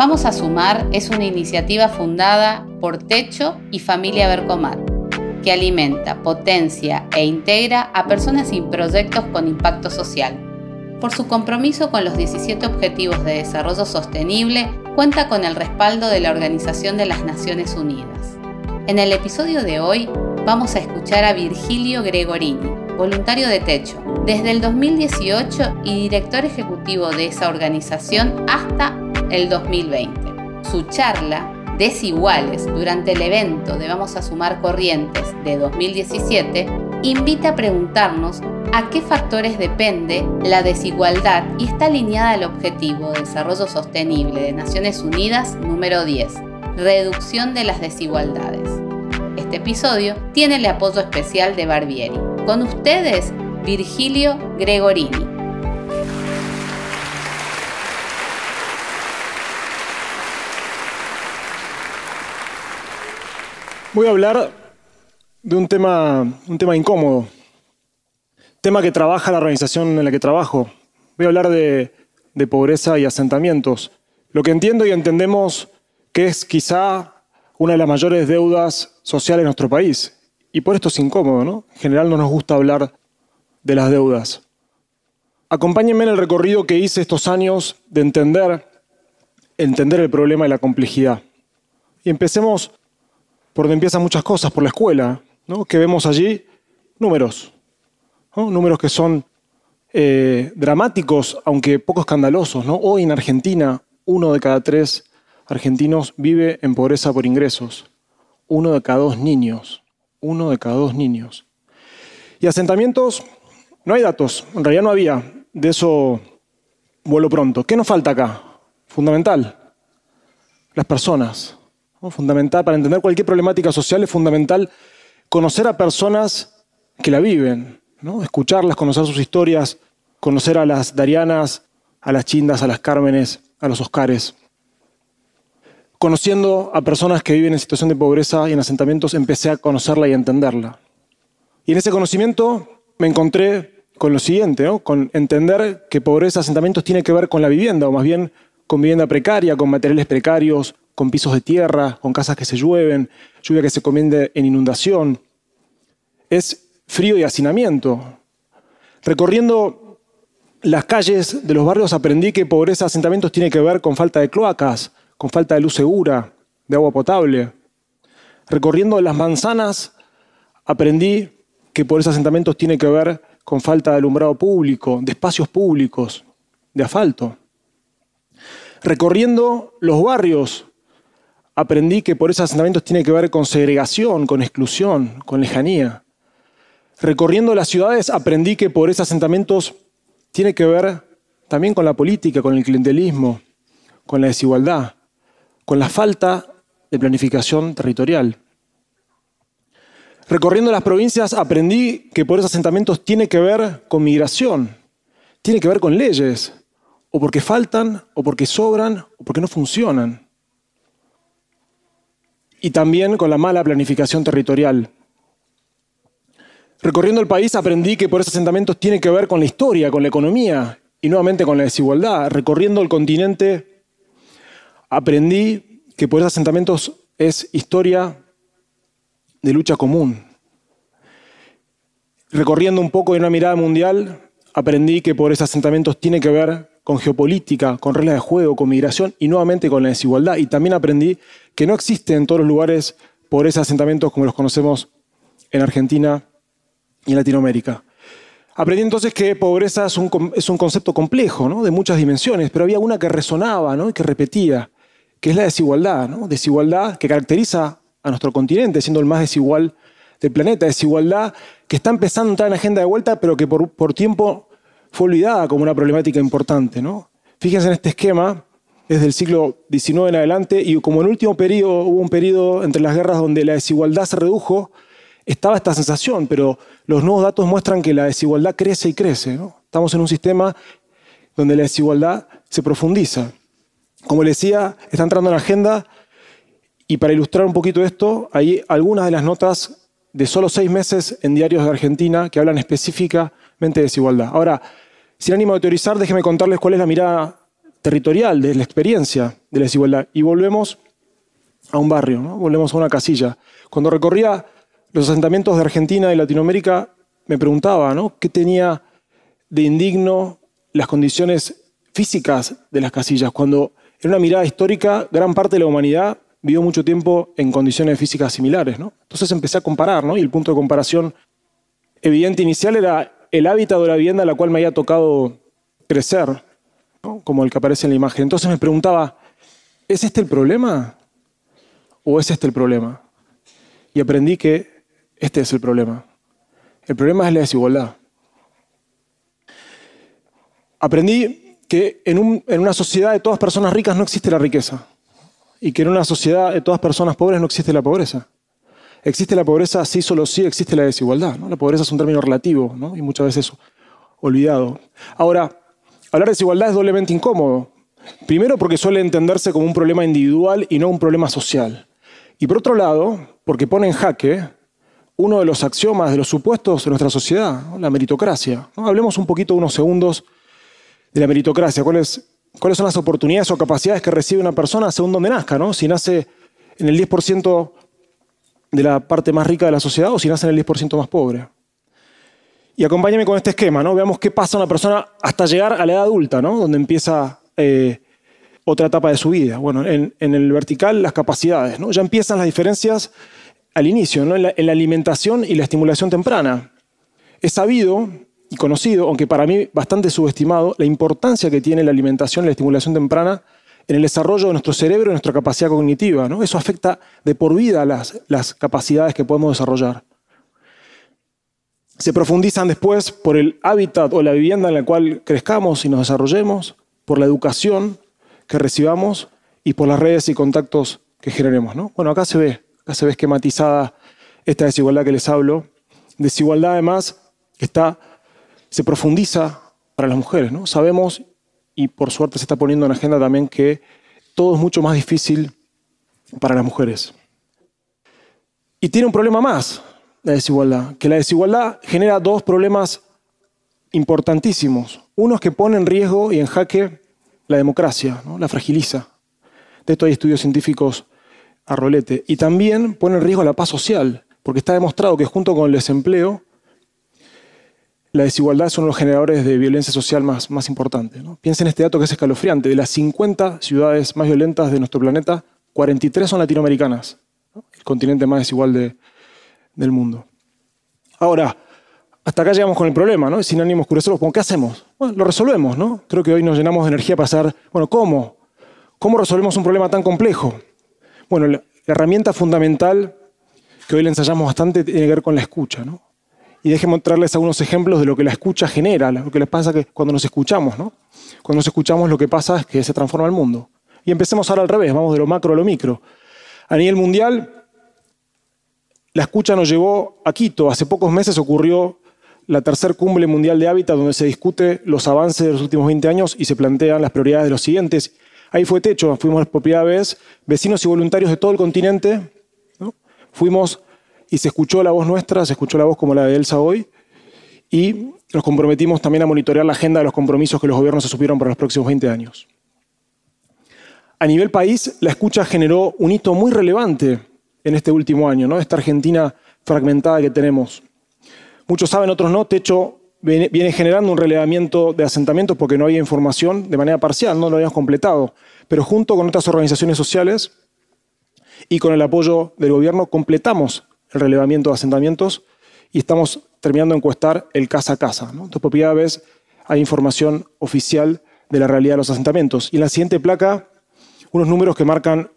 Vamos a Sumar es una iniciativa fundada por Techo y Familia Bercomat, que alimenta, potencia e integra a personas sin proyectos con impacto social. Por su compromiso con los 17 Objetivos de Desarrollo Sostenible, cuenta con el respaldo de la Organización de las Naciones Unidas. En el episodio de hoy vamos a escuchar a Virgilio Gregorini, voluntario de Techo, desde el 2018 y director ejecutivo de esa organización hasta el 2020. Su charla, Desiguales, durante el evento de Vamos a Sumar Corrientes de 2017, invita a preguntarnos a qué factores depende la desigualdad y está alineada al Objetivo de Desarrollo Sostenible de Naciones Unidas número 10, reducción de las desigualdades. Este episodio tiene el apoyo especial de Barbieri. Con ustedes, Virgilio Gregorini. Voy a hablar de un tema, un tema incómodo, tema que trabaja la organización en la que trabajo. Voy a hablar de, de pobreza y asentamientos. Lo que entiendo y entendemos que es quizá una de las mayores deudas sociales en nuestro país. Y por esto es incómodo, ¿no? En general no nos gusta hablar de las deudas. Acompáñenme en el recorrido que hice estos años de entender, entender el problema y la complejidad. Y empecemos por donde empiezan muchas cosas, por la escuela, ¿no? que vemos allí números, números que son eh, dramáticos, aunque poco escandalosos. ¿no? Hoy en Argentina, uno de cada tres argentinos vive en pobreza por ingresos, uno de cada dos niños, uno de cada dos niños. Y asentamientos, no hay datos, en realidad no había, de eso vuelo pronto. ¿Qué nos falta acá? Fundamental, las personas. Fundamental, para entender cualquier problemática social es fundamental conocer a personas que la viven, ¿no? escucharlas, conocer sus historias, conocer a las Darianas, a las Chindas, a las Cármenes, a los Oscares. Conociendo a personas que viven en situación de pobreza y en asentamientos, empecé a conocerla y a entenderla. Y en ese conocimiento me encontré con lo siguiente, con entender que pobreza, asentamientos tiene que ver con la vivienda, o más bien con vivienda precaria, con materiales precarios, con pisos de tierra, con casas que se llueven, lluvia que se comiende en inundación. Es frío y hacinamiento. Recorriendo las calles de los barrios aprendí que pobreza de asentamientos tiene que ver con falta de cloacas, con falta de luz segura, de agua potable. Recorriendo las manzanas aprendí que pobreza de asentamientos tiene que ver con falta de alumbrado público, de espacios públicos, de asfalto. Recorriendo los barrios aprendí que por esos asentamientos tiene que ver con segregación, con exclusión, con lejanía. Recorriendo las ciudades aprendí que por esos asentamientos tiene que ver también con la política, con el clientelismo, con la desigualdad, con la falta de planificación territorial. Recorriendo las provincias aprendí que por esos asentamientos tiene que ver con migración, tiene que ver con leyes, o porque faltan, o porque sobran, o porque no funcionan y también con la mala planificación territorial. Recorriendo el país aprendí que por esos asentamientos tiene que ver con la historia, con la economía y nuevamente con la desigualdad. Recorriendo el continente aprendí que por esos asentamientos es historia de lucha común. Recorriendo un poco de una mirada mundial, aprendí que por esos asentamientos tiene que ver con geopolítica, con reglas de juego, con migración y nuevamente con la desigualdad. Y también aprendí que no existe en todos los lugares pobreza asentamientos como los conocemos en Argentina y en Latinoamérica. Aprendí entonces que pobreza es un, concepto complejo, ¿no? de muchas dimensiones, pero había una que resonaba ¿no? y que repetía, que es la desigualdad. ¿no? Desigualdad que caracteriza a nuestro continente, siendo el más desigual del planeta. Desigualdad que está empezando a entrar en la agenda de vuelta, pero que por tiempo fue olvidada como una problemática importante. ¿no? Fíjense en este esquema, desde el siglo XIX en adelante, y como en el último periodo hubo un periodo entre las guerras donde la desigualdad se redujo, estaba esta sensación, pero los nuevos datos muestran que la desigualdad crece y crece. Estamos en un sistema donde la desigualdad se profundiza. Como les decía, está entrando en la agenda y para ilustrar un poquito esto, hay algunas de las notas de solo seis meses en diarios de Argentina que hablan específicamente de desigualdad. Ahora, sin ánimo de teorizar, déjenme contarles cuál es la mirada territorial, de la experiencia de la desigualdad. Y volvemos a un barrio, ¿no? volvemos a una casilla. Cuando recorría los asentamientos de Argentina y Latinoamérica, me preguntaba qué tenía de indigno las condiciones físicas de las casillas, cuando en una mirada histórica gran parte de la humanidad vivió mucho tiempo en condiciones físicas similares. Entonces empecé a comparar, ¿no? y el punto de comparación evidente inicial era el hábitat de la vivienda a la cual me había tocado crecer, como el que aparece en la imagen. Entonces me preguntaba, ¿es este el problema? ¿O es este el problema? Y aprendí que este es el problema. El problema es la desigualdad. Aprendí que en una sociedad de todas personas ricas no existe la riqueza y que en una sociedad de todas personas pobres no existe la pobreza. Existe la pobreza, sí, solo sí existe la desigualdad. La pobreza es un término relativo y muchas veces olvidado. Ahora, hablar de desigualdad es doblemente incómodo. Primero porque suele entenderse como un problema individual y no un problema social. Y por otro lado, porque pone en jaque uno de los axiomas, de los supuestos de nuestra sociedad, la meritocracia. Hablemos un poquito, unos segundos, de la meritocracia. ¿Cuáles, ¿Cuáles son las oportunidades o capacidades que recibe una persona según donde nazca? ¿no? Si nace en el 10% de la parte más rica de la sociedad o si nace en el 10% más pobre. Y acompáñame con este esquema, ¿no? Veamos qué pasa a una persona hasta llegar a la edad adulta, ¿no? Donde empieza eh, otra etapa de su vida. Bueno, en, el vertical las capacidades, ¿no? Ya empiezan las diferencias al inicio, ¿no? en, la, en la alimentación y la estimulación temprana. Es sabido y conocido, aunque para mí bastante subestimado, la importancia que tiene la alimentación y la estimulación temprana en el desarrollo de nuestro cerebro y nuestra capacidad cognitiva. Eso afecta de por vida las, capacidades que podemos desarrollar. Se profundizan después por el hábitat o la vivienda en la cual crezcamos y nos desarrollemos, por la educación que recibamos y por las redes y contactos que generemos. ¿no? Bueno, acá se ve, acá se ve esquematizada esta desigualdad que les hablo. Desigualdad además está, se profundiza para las mujeres. ¿no? Sabemos y por suerte se está poniendo en agenda también que todo es mucho más difícil para las mujeres. Y tiene un problema más, la desigualdad, que la desigualdad genera dos problemas importantísimos. Uno es que pone en riesgo y en jaque la democracia, la fragiliza. De esto hay estudios científicos a rolete. Y también pone en riesgo la paz social, porque está demostrado que junto con el desempleo la desigualdad es uno de los generadores de violencia social más, más importantes. ¿no? Piensen en este dato que es escalofriante. De las 50 ciudades más violentas de nuestro planeta, 43 son latinoamericanas, el continente más desigual del mundo. Ahora, hasta acá llegamos con el problema, ¿no? Sin ánimo oscurecerlo, ¿qué hacemos? Bueno, lo resolvemos, ¿no? Creo que hoy nos llenamos de energía para saber, bueno, ¿cómo? ¿Cómo resolvemos un problema tan complejo? Bueno, la herramienta fundamental que hoy le ensayamos bastante tiene que ver con la escucha, ¿no? Y déjenme mostrarles algunos ejemplos de lo que la escucha genera, lo que les pasa que cuando nos escuchamos, ¿no? Cuando nos escuchamos lo que pasa es que se transforma el mundo. Y empecemos ahora al revés, vamos de lo macro a lo micro. A nivel mundial, la escucha nos llevó a Quito. Hace pocos meses ocurrió la tercer cumbre mundial de hábitat donde se discute los avances de los últimos 20 años y se plantean las prioridades de los siguientes. Ahí fue techo, fuimos por primera vez vecinos y voluntarios de todo el continente. Fuimos y se escuchó la voz nuestra, se escuchó la voz como la de Elsa hoy, y nos comprometimos también a monitorear la agenda de los compromisos que los gobiernos asumieron para los próximos 20 años. A nivel país, la escucha generó un hito muy relevante en este último año, ¿no? esta Argentina fragmentada que tenemos. Muchos saben, otros no, Techo viene generando un relevamiento de asentamientos porque no había información de manera parcial, no lo habíamos completado, pero junto con otras organizaciones sociales y con el apoyo del gobierno completamos el relevamiento de asentamientos y estamos terminando de encuestar el casa a casa. ¿no? Entonces, primera vez hay información oficial de la realidad de los asentamientos. Y en la siguiente placa, unos números que marcan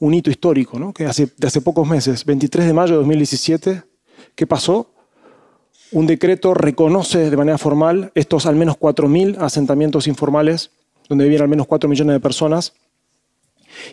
un hito histórico, ¿no? que hace, de hace pocos meses, 23 de mayo de 2017, ¿qué pasó? Un decreto reconoce de manera formal estos al menos 4.000 asentamientos informales, donde vivían al menos 4 millones de personas,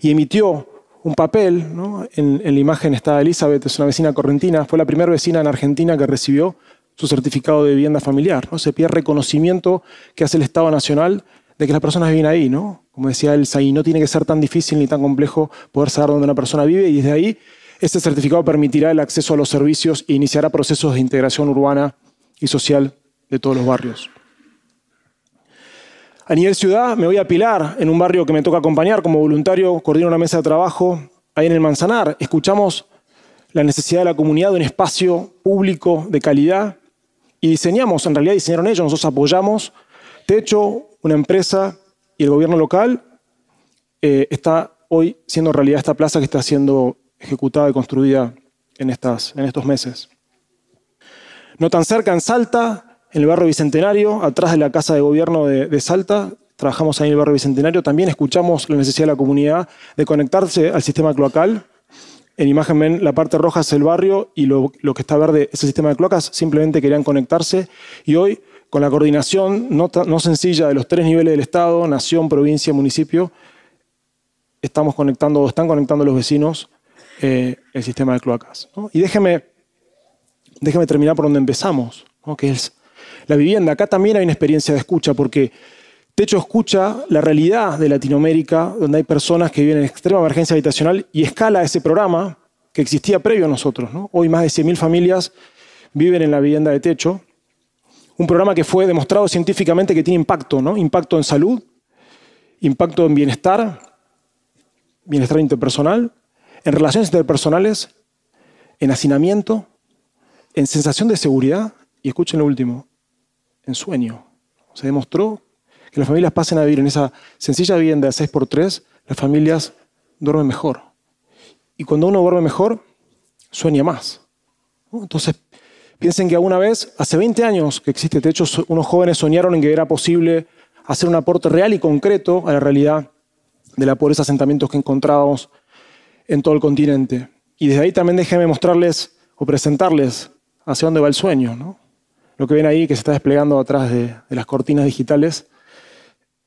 y emitió un papel, en, la imagen está Elizabeth, es una vecina correntina, fue la primera vecina en Argentina que recibió su certificado de vivienda familiar. ¿no? Se pide reconocimiento que hace el Estado Nacional de que las personas viven ahí, ¿no? Como decía Elsa, y no tiene que ser tan difícil ni tan complejo poder saber dónde una persona vive y desde ahí este certificado permitirá el acceso a los servicios e iniciará procesos de integración urbana y social de todos los barrios. A nivel ciudad, me voy a Pilar, en un barrio que me toca acompañar como voluntario, coordino una mesa de trabajo ahí en el Manzanar. Escuchamos la necesidad de la comunidad de un espacio público de calidad y diseñamos, en realidad diseñaron ellos, nosotros apoyamos. Techo, una empresa y el gobierno local eh, está hoy siendo realidad esta plaza que está siendo ejecutada y construida en, estas, en estos meses. No tan cerca, en Salta, en el barrio Bicentenario, atrás de la Casa de Gobierno de, Salta, trabajamos ahí en el barrio Bicentenario, también escuchamos la necesidad de la comunidad de conectarse al sistema cloacal. En imagen ven la parte roja es el barrio y lo, que está verde es el sistema de cloacas, simplemente querían conectarse. Y hoy con la coordinación no, no sencilla de los tres niveles del Estado, nación, provincia, municipio, estamos conectando, o están conectando los vecinos eh, el sistema de cloacas. Y déjeme, déjeme terminar por donde empezamos, que es la vivienda. Acá también hay una experiencia de escucha, porque Techo escucha la realidad de Latinoamérica, donde hay personas que viven en extrema emergencia habitacional y escala ese programa que existía previo a nosotros. Hoy más de 100.000 familias viven en la vivienda de techo. Un programa que fue demostrado científicamente que tiene impacto, ¿no? impacto en salud, impacto en bienestar, bienestar interpersonal, en relaciones interpersonales, en hacinamiento, en sensación de seguridad y escuchen lo último, en sueño. Se demostró que las familias pasen a vivir en esa sencilla vivienda de 6x3, las familias duermen mejor. Y cuando uno duerme mejor, sueña más. Entonces, piensen que alguna vez, hace 20 años que existe techo, unos jóvenes soñaron en que era posible hacer un aporte real y concreto a la realidad de la pobreza de asentamientos que encontrábamos en todo el continente. Y desde ahí también déjenme mostrarles o presentarles hacia dónde va el sueño. ¿no? Lo que ven ahí que se está desplegando atrás de, las cortinas digitales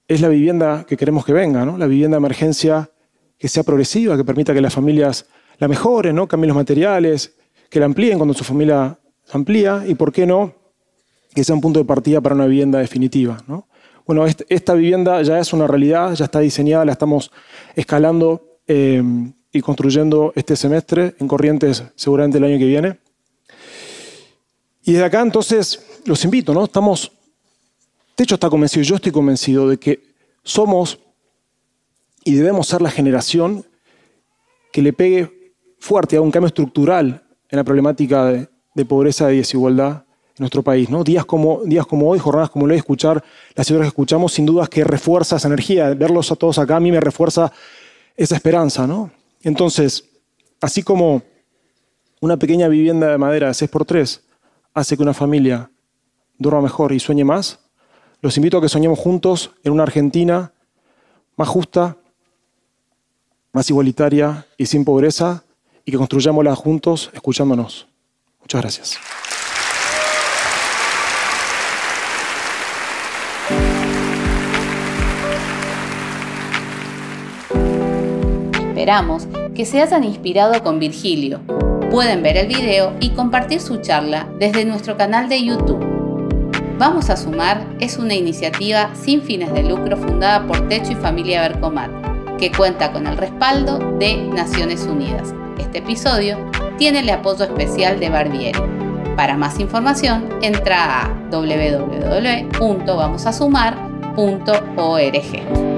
es la vivienda que queremos que venga, la vivienda de emergencia que sea progresiva, que permita que las familias la mejoren, cambien los materiales, que la amplíen cuando su familia amplía y, ¿por qué no?, que sea un punto de partida para una vivienda definitiva. ¿no? Bueno, esta vivienda ya es una realidad, ya está diseñada, la estamos escalando eh, y construyendo este semestre en Corrientes seguramente el año que viene. Y desde acá entonces los invito, ¿no? Estamos, de hecho está convencido, yo estoy convencido de que somos y debemos ser la generación que le pegue fuerte a un cambio estructural en la problemática de, pobreza y desigualdad nuestro país. ¿no? Días, como, días como hoy, jornadas como hoy, escuchar las historias que escuchamos, sin dudas que refuerza esa energía. Verlos a todos acá a mí me refuerza esa esperanza. ¿no? Entonces, así como una pequeña vivienda de madera de 6x3 hace que una familia duerma mejor y sueñe más, los invito a que soñemos juntos en una Argentina más justa, más igualitaria y sin pobreza, y que construyámosla juntos escuchándonos. Muchas gracias. Esperamos que se hayan inspirado con Virgilio. Pueden ver el video y compartir su charla desde nuestro canal de YouTube. Vamos a Sumar es una iniciativa sin fines de lucro fundada por Techo y Familia Bercomat, que cuenta con el respaldo de Naciones Unidas. Este episodio tiene el apoyo especial de Barbieri. Para más información, entra a www.vamosasumar.org.